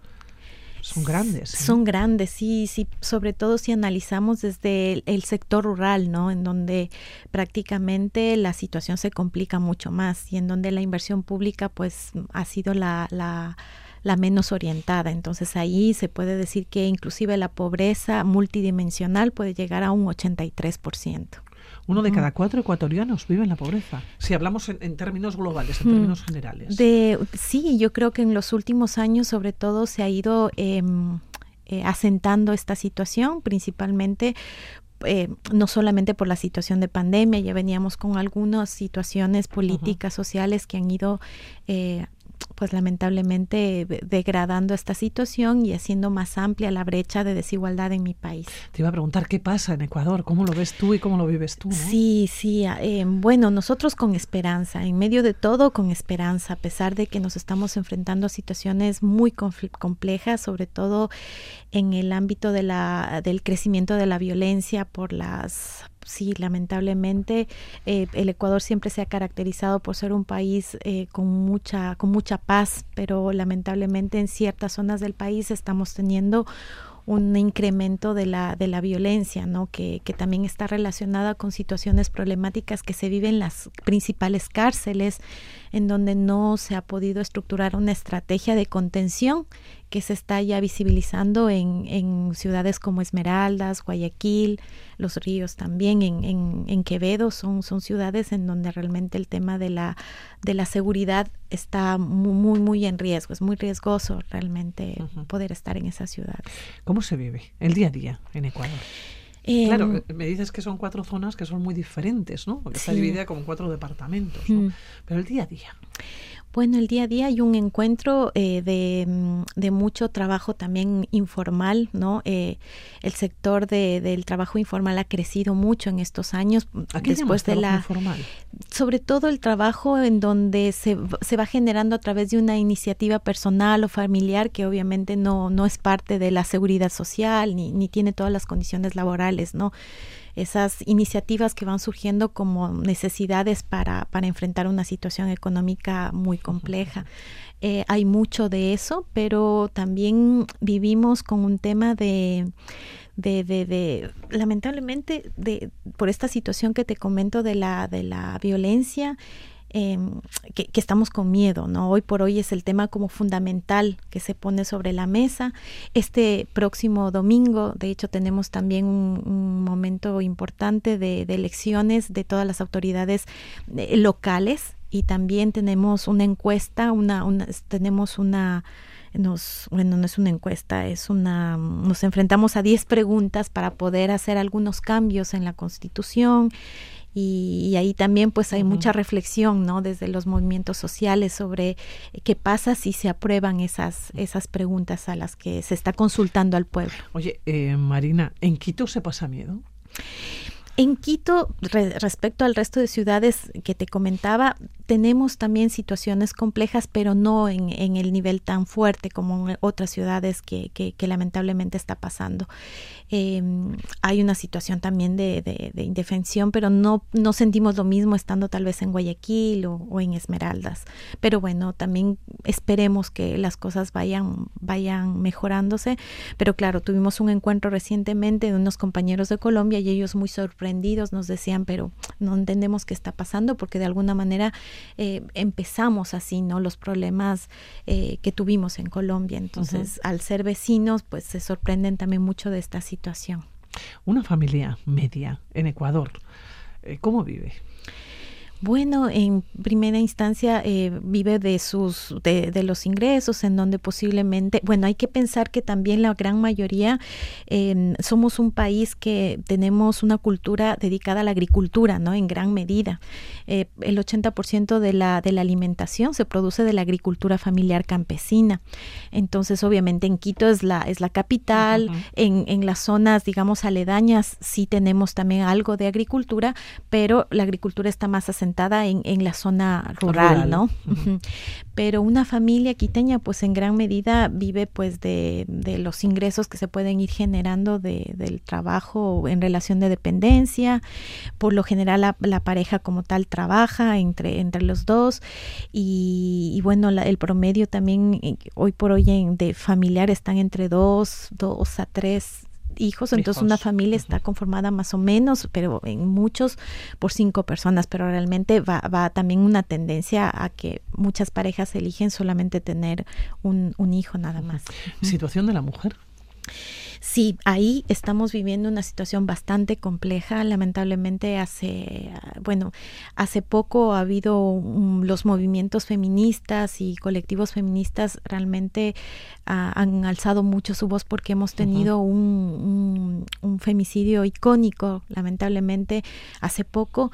son grandes. ¿eh? Son grandes, sí, sí, sobre todo si analizamos desde el, el sector rural, ¿no? En donde prácticamente la situación se complica mucho más y en donde la inversión pública pues ha sido la, la, la menos orientada. Entonces ahí se puede decir que inclusive la pobreza multidimensional puede llegar a un 83%. Uno de cada cuatro ecuatorianos vive en la pobreza. Si hablamos en, en términos globales, en Mm. términos generales. De, sí, yo creo que en los últimos años sobre todo se ha ido em, eh, asentando esta situación, principalmente eh, no solamente por la situación de pandemia, ya veníamos con algunas situaciones políticas, sociales que han ido eh, pues lamentablemente de- degradando esta situación y haciendo más amplia la brecha de desigualdad en mi país. Te iba a preguntar qué pasa en Ecuador, cómo lo ves tú y cómo lo vives tú. ¿no? Sí, sí. a- eh, bueno, nosotros con esperanza, en medio de todo con esperanza, a pesar de que nos estamos enfrentando a situaciones muy complejas, sobre todo en el ámbito de la, del crecimiento de la violencia por las... Sí, lamentablemente eh, el Ecuador siempre se ha caracterizado por ser un país eh, con mucha con mucha paz, pero lamentablemente en ciertas zonas del país estamos teniendo un incremento de la, de la violencia, ¿no? que, que también está relacionada con situaciones problemáticas que se viven en las principales cárceles, en donde no se ha podido estructurar una estrategia de contención que se está ya visibilizando en, en ciudades como Esmeraldas, Guayaquil, Los Ríos también, en, en, en Quevedo, son, son ciudades en donde realmente el tema de la, de la seguridad está muy, muy, muy en riesgo, es muy riesgoso realmente poder estar en esas ciudades. ¿Cómo se vive el día a día en Ecuador? Em, Claro, eh, me dices que son cuatro zonas que son muy diferentes, ¿no? Porque está dividida como cuatro departamentos, ¿no? Mm. Pero el día a día. Bueno, el día a día hay un encuentro eh, de, mm, de mucho trabajo también informal, ¿no? Eh, el sector de, del trabajo informal ha crecido mucho en estos años ¿A qué después de la informal? sobre todo el trabajo en donde se, se va generando a través de una iniciativa personal o familiar que obviamente no, no es parte de la seguridad social ni, ni tiene todas las condiciones laborales, ¿no? Esas iniciativas que van surgiendo como necesidades para, para enfrentar una situación económica muy compleja. Eh, hay mucho de eso, pero también vivimos con un tema de, de, de, de lamentablemente, de, por esta situación que te comento de la, de la violencia, em, que, estamos con miedo, ¿no? Hoy por hoy es el tema como fundamental que se pone sobre la mesa. Este próximo domingo, de hecho, tenemos también un, momento importante de, elecciones de todas las autoridades eh, locales y también tenemos una encuesta, una, tenemos una nos, bueno, no es una encuesta, es una, nos enfrentamos a 10 preguntas para poder hacer algunos cambios en la Constitución y, ahí también pues hay mucha reflexión, ¿no? Desde los movimientos sociales sobre qué pasa si se aprueban esas, esas preguntas a las que se está consultando al pueblo. Oye, eh, Marina, ¿en Quito se pasa miedo? En Quito, respecto al resto de ciudades que te comentaba, tenemos también situaciones complejas, pero no en, el nivel tan fuerte como en otras ciudades que, lamentablemente está pasando. Em, hay una situación también de, indefensión, pero no, no sentimos lo mismo estando tal vez en Guayaquil o, en Esmeraldas. Pero bueno, también esperemos que las cosas vayan, vayan mejorándose. Pero claro, tuvimos un encuentro recientemente de unos compañeros de Colombia y ellos muy sorprendidos nos decían, pero no entendemos qué está pasando porque de alguna manera eh, empezamos así, ¿no? Los problemas eh, que tuvimos en Colombia. Entonces, al ser vecinos, pues se sorprenden también mucho de esta situación. Una familia media en Ecuador, eh, ¿cómo vive? Bueno, en primera instancia eh, vive de sus de, de, los ingresos, en donde posiblemente, bueno, hay que pensar que también la gran mayoría somos un país que tenemos una cultura dedicada a la agricultura, ¿no? En gran medida, eh, el 80% de la de la alimentación se produce de la agricultura familiar campesina. Entonces, obviamente, en Quito es la es la capital, en, en las zonas, digamos, aledañas sí tenemos también algo de agricultura, pero la agricultura está más asentada en, en la zona rural, ¿no? Pero una familia quiteña, pues en gran medida vive pues de, de los ingresos que se pueden ir generando de, del trabajo en relación de dependencia. Por lo general la, pareja como tal trabaja entre, entre los dos y, bueno, el promedio también eh, hoy por hoy en, de familiar están entre dos, dos a tres hijos, entonces una familia está conformada más o menos, pero en muchos por cinco personas, pero realmente va, va también una tendencia a que muchas parejas eligen solamente tener un, un hijo nada más. ¿Situación de la mujer? Sí, ahí estamos viviendo una situación bastante compleja. Lamentablemente hace, bueno, hace poco ha habido los movimientos feministas y colectivos feministas realmente ah, han alzado mucho su voz porque hemos tenido un, un femicidio icónico, lamentablemente, hace poco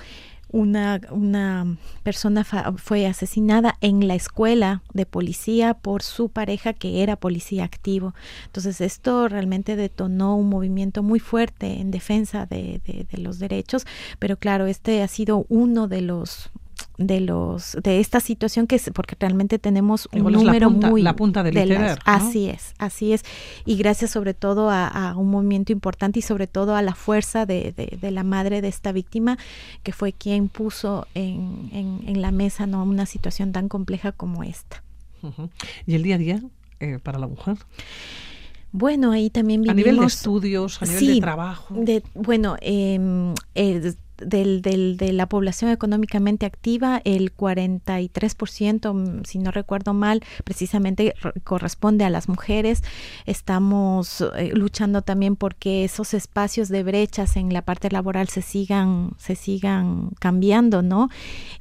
una, una persona fue asesinada en la escuela de policía por su pareja que era policía activo. Entonces esto realmente detonó un movimiento muy fuerte en defensa de, de los derechos, pero claro, este ha sido uno de los de los de esta situación que es porque realmente tenemos un número muy la punta del de así es así es. Y gracias sobre todo a, un movimiento importante y sobre todo a la fuerza de, de, la madre de esta víctima que fue quien puso en, en, la mesa no una situación tan compleja como esta. Y el día a día eh, para la mujer bueno, ahí también vivimos... A nivel de estudios, a nivel de trabajo. De, bueno, eh, del, del, de la población económicamente activa, el 43%, mm, si no recuerdo mal, precisamente corresponde a las mujeres. Estamos eh, luchando también porque esos espacios de brechas en la parte laboral se sigan, se sigan cambiando, ¿no?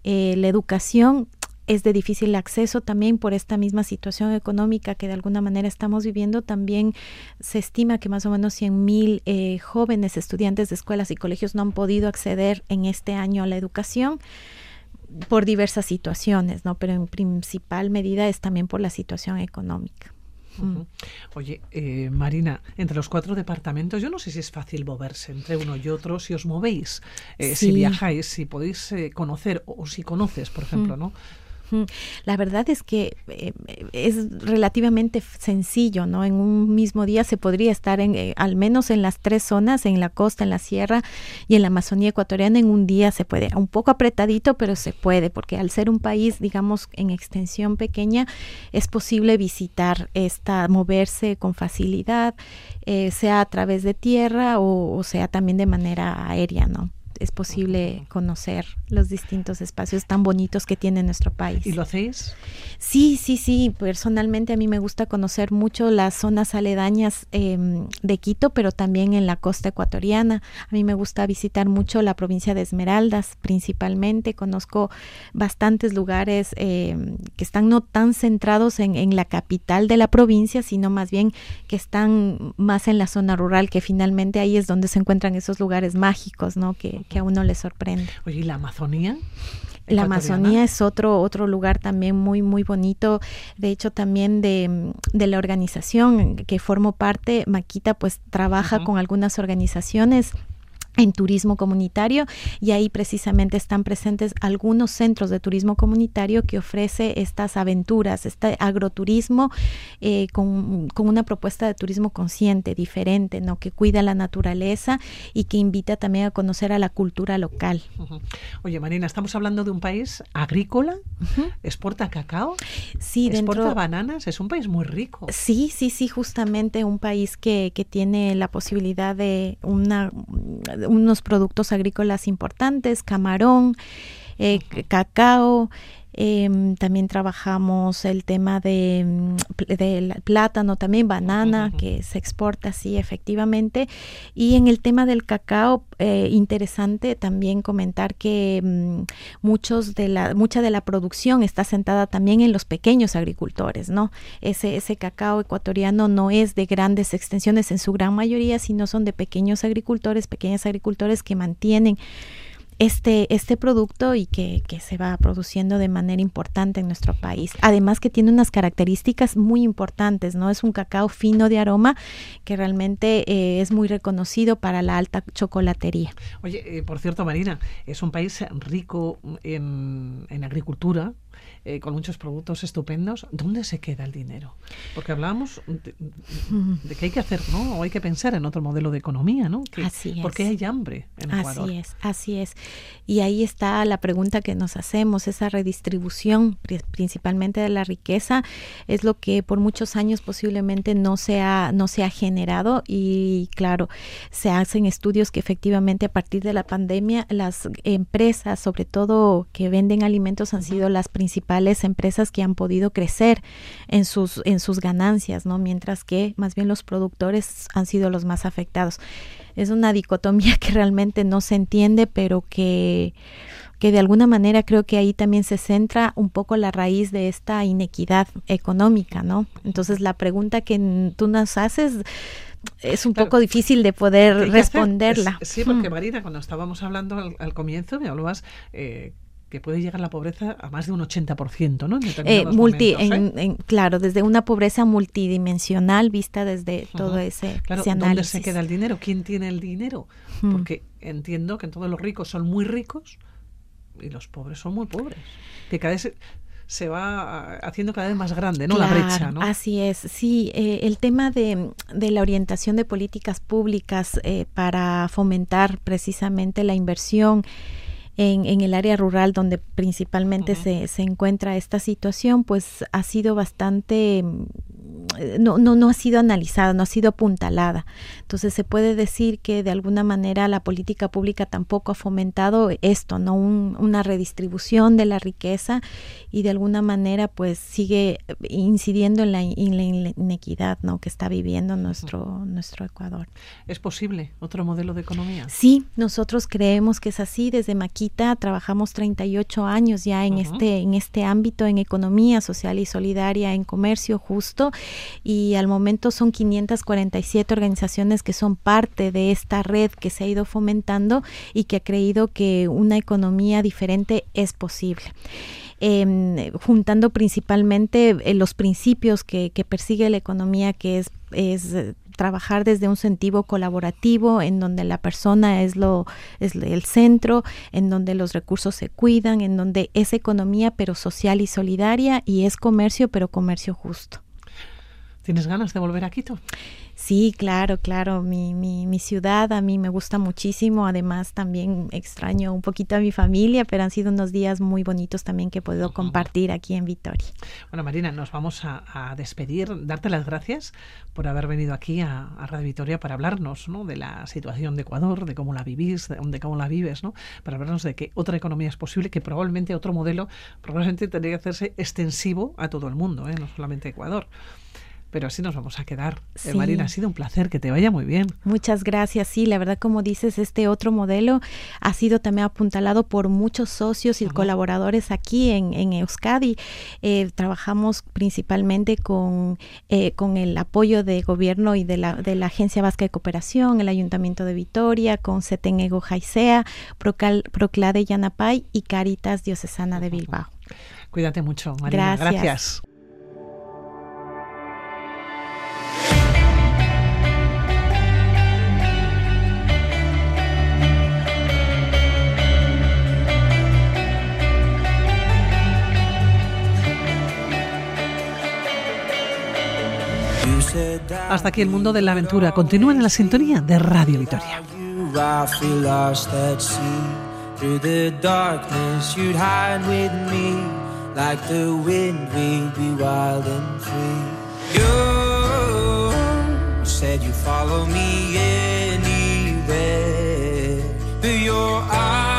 Eh, la educación es de difícil acceso también por esta misma situación económica que de alguna manera estamos viviendo. También se estima que más o menos 100 mil eh, jóvenes estudiantes de escuelas y colegios no han podido acceder en este año a la educación por diversas situaciones, ¿no? Pero en principal medida es también por la situación económica. Mm. Oye, eh, Marina, entre los cuatro departamentos, yo no sé si es fácil moverse entre uno y otro, si os movéis, eh, si viajáis, si podéis conocer o, si conoces, por ejemplo, ¿no? La verdad es que eh, es relativamente sencillo, ¿no? En un mismo día se podría estar en, eh, al menos en las tres zonas, en la costa, en la sierra y en la Amazonía ecuatoriana, en un día se puede, un poco apretadito, pero se puede, porque al ser un país, digamos, en extensión pequeña, es posible visitar esta, moverse con facilidad, eh, sea a través de tierra o, o sea también de manera aérea, ¿no? Es posible conocer los distintos espacios tan bonitos que tiene nuestro país. ¿Y lo hacéis? Sí, sí, sí. Personalmente a mí me gusta conocer mucho las zonas aledañas em, de Quito, pero también en la costa ecuatoriana. A mí me gusta visitar mucho la provincia de Esmeraldas, principalmente. Conozco bastantes lugares em, que están no tan centrados en, en la capital de la provincia, sino más bien que están más en la zona rural, que finalmente ahí es donde se encuentran esos lugares mágicos, ¿no? Que, que a uno le sorprende. Oye, ¿y la Amazonía? La? Amazonía es otro, otro lugar también muy, muy bonito. De hecho, también de, de la organización que formo parte, Maquita, pues trabaja con algunas organizaciones en turismo comunitario y ahí precisamente están presentes algunos centros de turismo comunitario que ofrece estas aventuras, este agroturismo eh, con, con, una propuesta de turismo consciente, diferente, ¿no? que cuida la naturaleza y que invita también a conocer a la cultura local. Uh -huh. Oye, Marina, estamos hablando de un país agrícola, uh -huh. exporta cacao, sí, exporta dentro, bananas, es un país muy rico. Sí, sí, sí, justamente un país que, que tiene la posibilidad de una unos productos agrícolas importantes, camarón, eh, cacao. Eh, también trabajamos el tema de, de plátano, también banana, uh -huh. que se exporta, sí, efectivamente. Y en el tema del cacao, eh, interesante también comentar que um, muchos de la, mucha de la producción está sentada también en los pequeños agricultores, ¿no? Ese, ese cacao ecuatoriano no es de grandes extensiones en su gran mayoría, sino son de pequeños agricultores, pequeños agricultores que mantienen este, este producto y que, que, se va produciendo de manera importante en nuestro país. Además que tiene unas características muy importantes, ¿no? Es un cacao fino de aroma que realmente eh, es muy reconocido para la alta chocolatería. Oye, eh, por cierto, Marina, es un país rico en, en agricultura, eh, con muchos productos estupendos, ¿dónde se queda el dinero? Porque hablábamos de, de, que hay que hacer, ¿no? O hay que pensar en otro modelo de economía, ¿no? Que, así es. Porque hay hambre en Ecuador. Así es, así es. Y ahí está la pregunta que nos hacemos, esa redistribución principalmente de la riqueza, es lo que por muchos años posiblemente no se ha, no se ha generado y claro, se hacen estudios que efectivamente a partir de la pandemia las empresas, sobre todo que venden alimentos, han sido las principales empresas que han podido crecer en sus, en sus ganancias, ¿no? Mientras que más bien los productores han sido los más afectados. Es una dicotomía [laughs] que realmente no se entiende, pero que, que de alguna manera creo que ahí también se centra un poco la raíz de esta inequidad económica, ¿no? Entonces la pregunta que tú nos haces es un claro, poco difícil de poder responderla. Es, sí, porque Marina, cuando estábamos hablando al, al comienzo, me hablabas eh, que puede llegar la pobreza a más de un 80%, ¿no? En eh, multi, momentos, ¿eh? en, en, claro, desde una pobreza multidimensional vista desde uh -huh. todo ese, claro, ese ¿Dónde se queda el dinero? ¿Quién tiene el dinero? -huh. Porque entiendo que todos los ricos son muy ricos y los pobres son muy pobres. Que cada vez se va haciendo cada vez más grande, ¿no? Claro, la brecha, ¿no? Así es, sí. Eh, el tema de, de, la orientación de políticas públicas eh, para fomentar precisamente la inversión en, en, el área rural donde principalmente uh -huh. se, se, encuentra esta situación, pues ha sido bastante, no, no, no ha sido analizada, no ha sido apuntalada. Entonces se puede decir que de alguna manera la política pública tampoco ha fomentado esto, ¿no? Un, una redistribución de la riqueza y de alguna manera pues sigue incidiendo en la, en la inequidad ¿no? que está viviendo nuestro, nuestro Ecuador. ¿Es posible otro modelo de economía? Sí, nosotros creemos que es así. Desde Maquita trabajamos 38 años ya en, uh -huh. este, en este ámbito, en economía social y solidaria, en comercio justo, y al momento son 547 organizaciones que son parte de esta red que se ha ido fomentando y que ha creído que una economía diferente es posible. Eh, juntando principalmente eh, los principios que, persigue la economía, que es, es trabajar desde un sentido colaborativo en donde la persona es lo es el centro, en donde los recursos se cuidan, en donde es economía pero social y solidaria y es comercio pero comercio justo. ¿Tienes ganas de volver a Quito? Sí, claro, claro. Mi, mi, mi, ciudad a mí me gusta muchísimo. Además, también extraño un poquito a mi familia, pero han sido unos días muy bonitos también que he podido compartir aquí en Vitoria. Bueno, Marina, nos vamos a, despedir. Darte las gracias por haber venido aquí a, Radio Vitoria para hablarnos ¿no? de la situación de Ecuador, de cómo la vivís, de, cómo la vives, ¿no? para hablarnos de que otra economía es posible, que probablemente otro modelo probablemente tendría que hacerse extensivo a todo el mundo, ¿eh? no solamente a Ecuador pero así nos vamos a quedar. Eh, Marina, ha sido un placer, que te vaya muy bien. Muchas gracias. Sí, la verdad, como dices, este otro modelo ha sido también apuntalado por muchos socios y colaboradores aquí en, Euskadi. Eh, trabajamos principalmente con, eh, con el apoyo de gobierno y de la, de la Agencia Vasca de Cooperación, el Ayuntamiento de Vitoria, con Ego Jaisea, Proclade Yanapay y Caritas Diocesana de Bilbao. Cuídate mucho, Marina. Gracias. Hasta aquí el mundo de la aventura. Continúen en la sintonía de Radio Vitoria. Said follow me anywhere. Your eyes,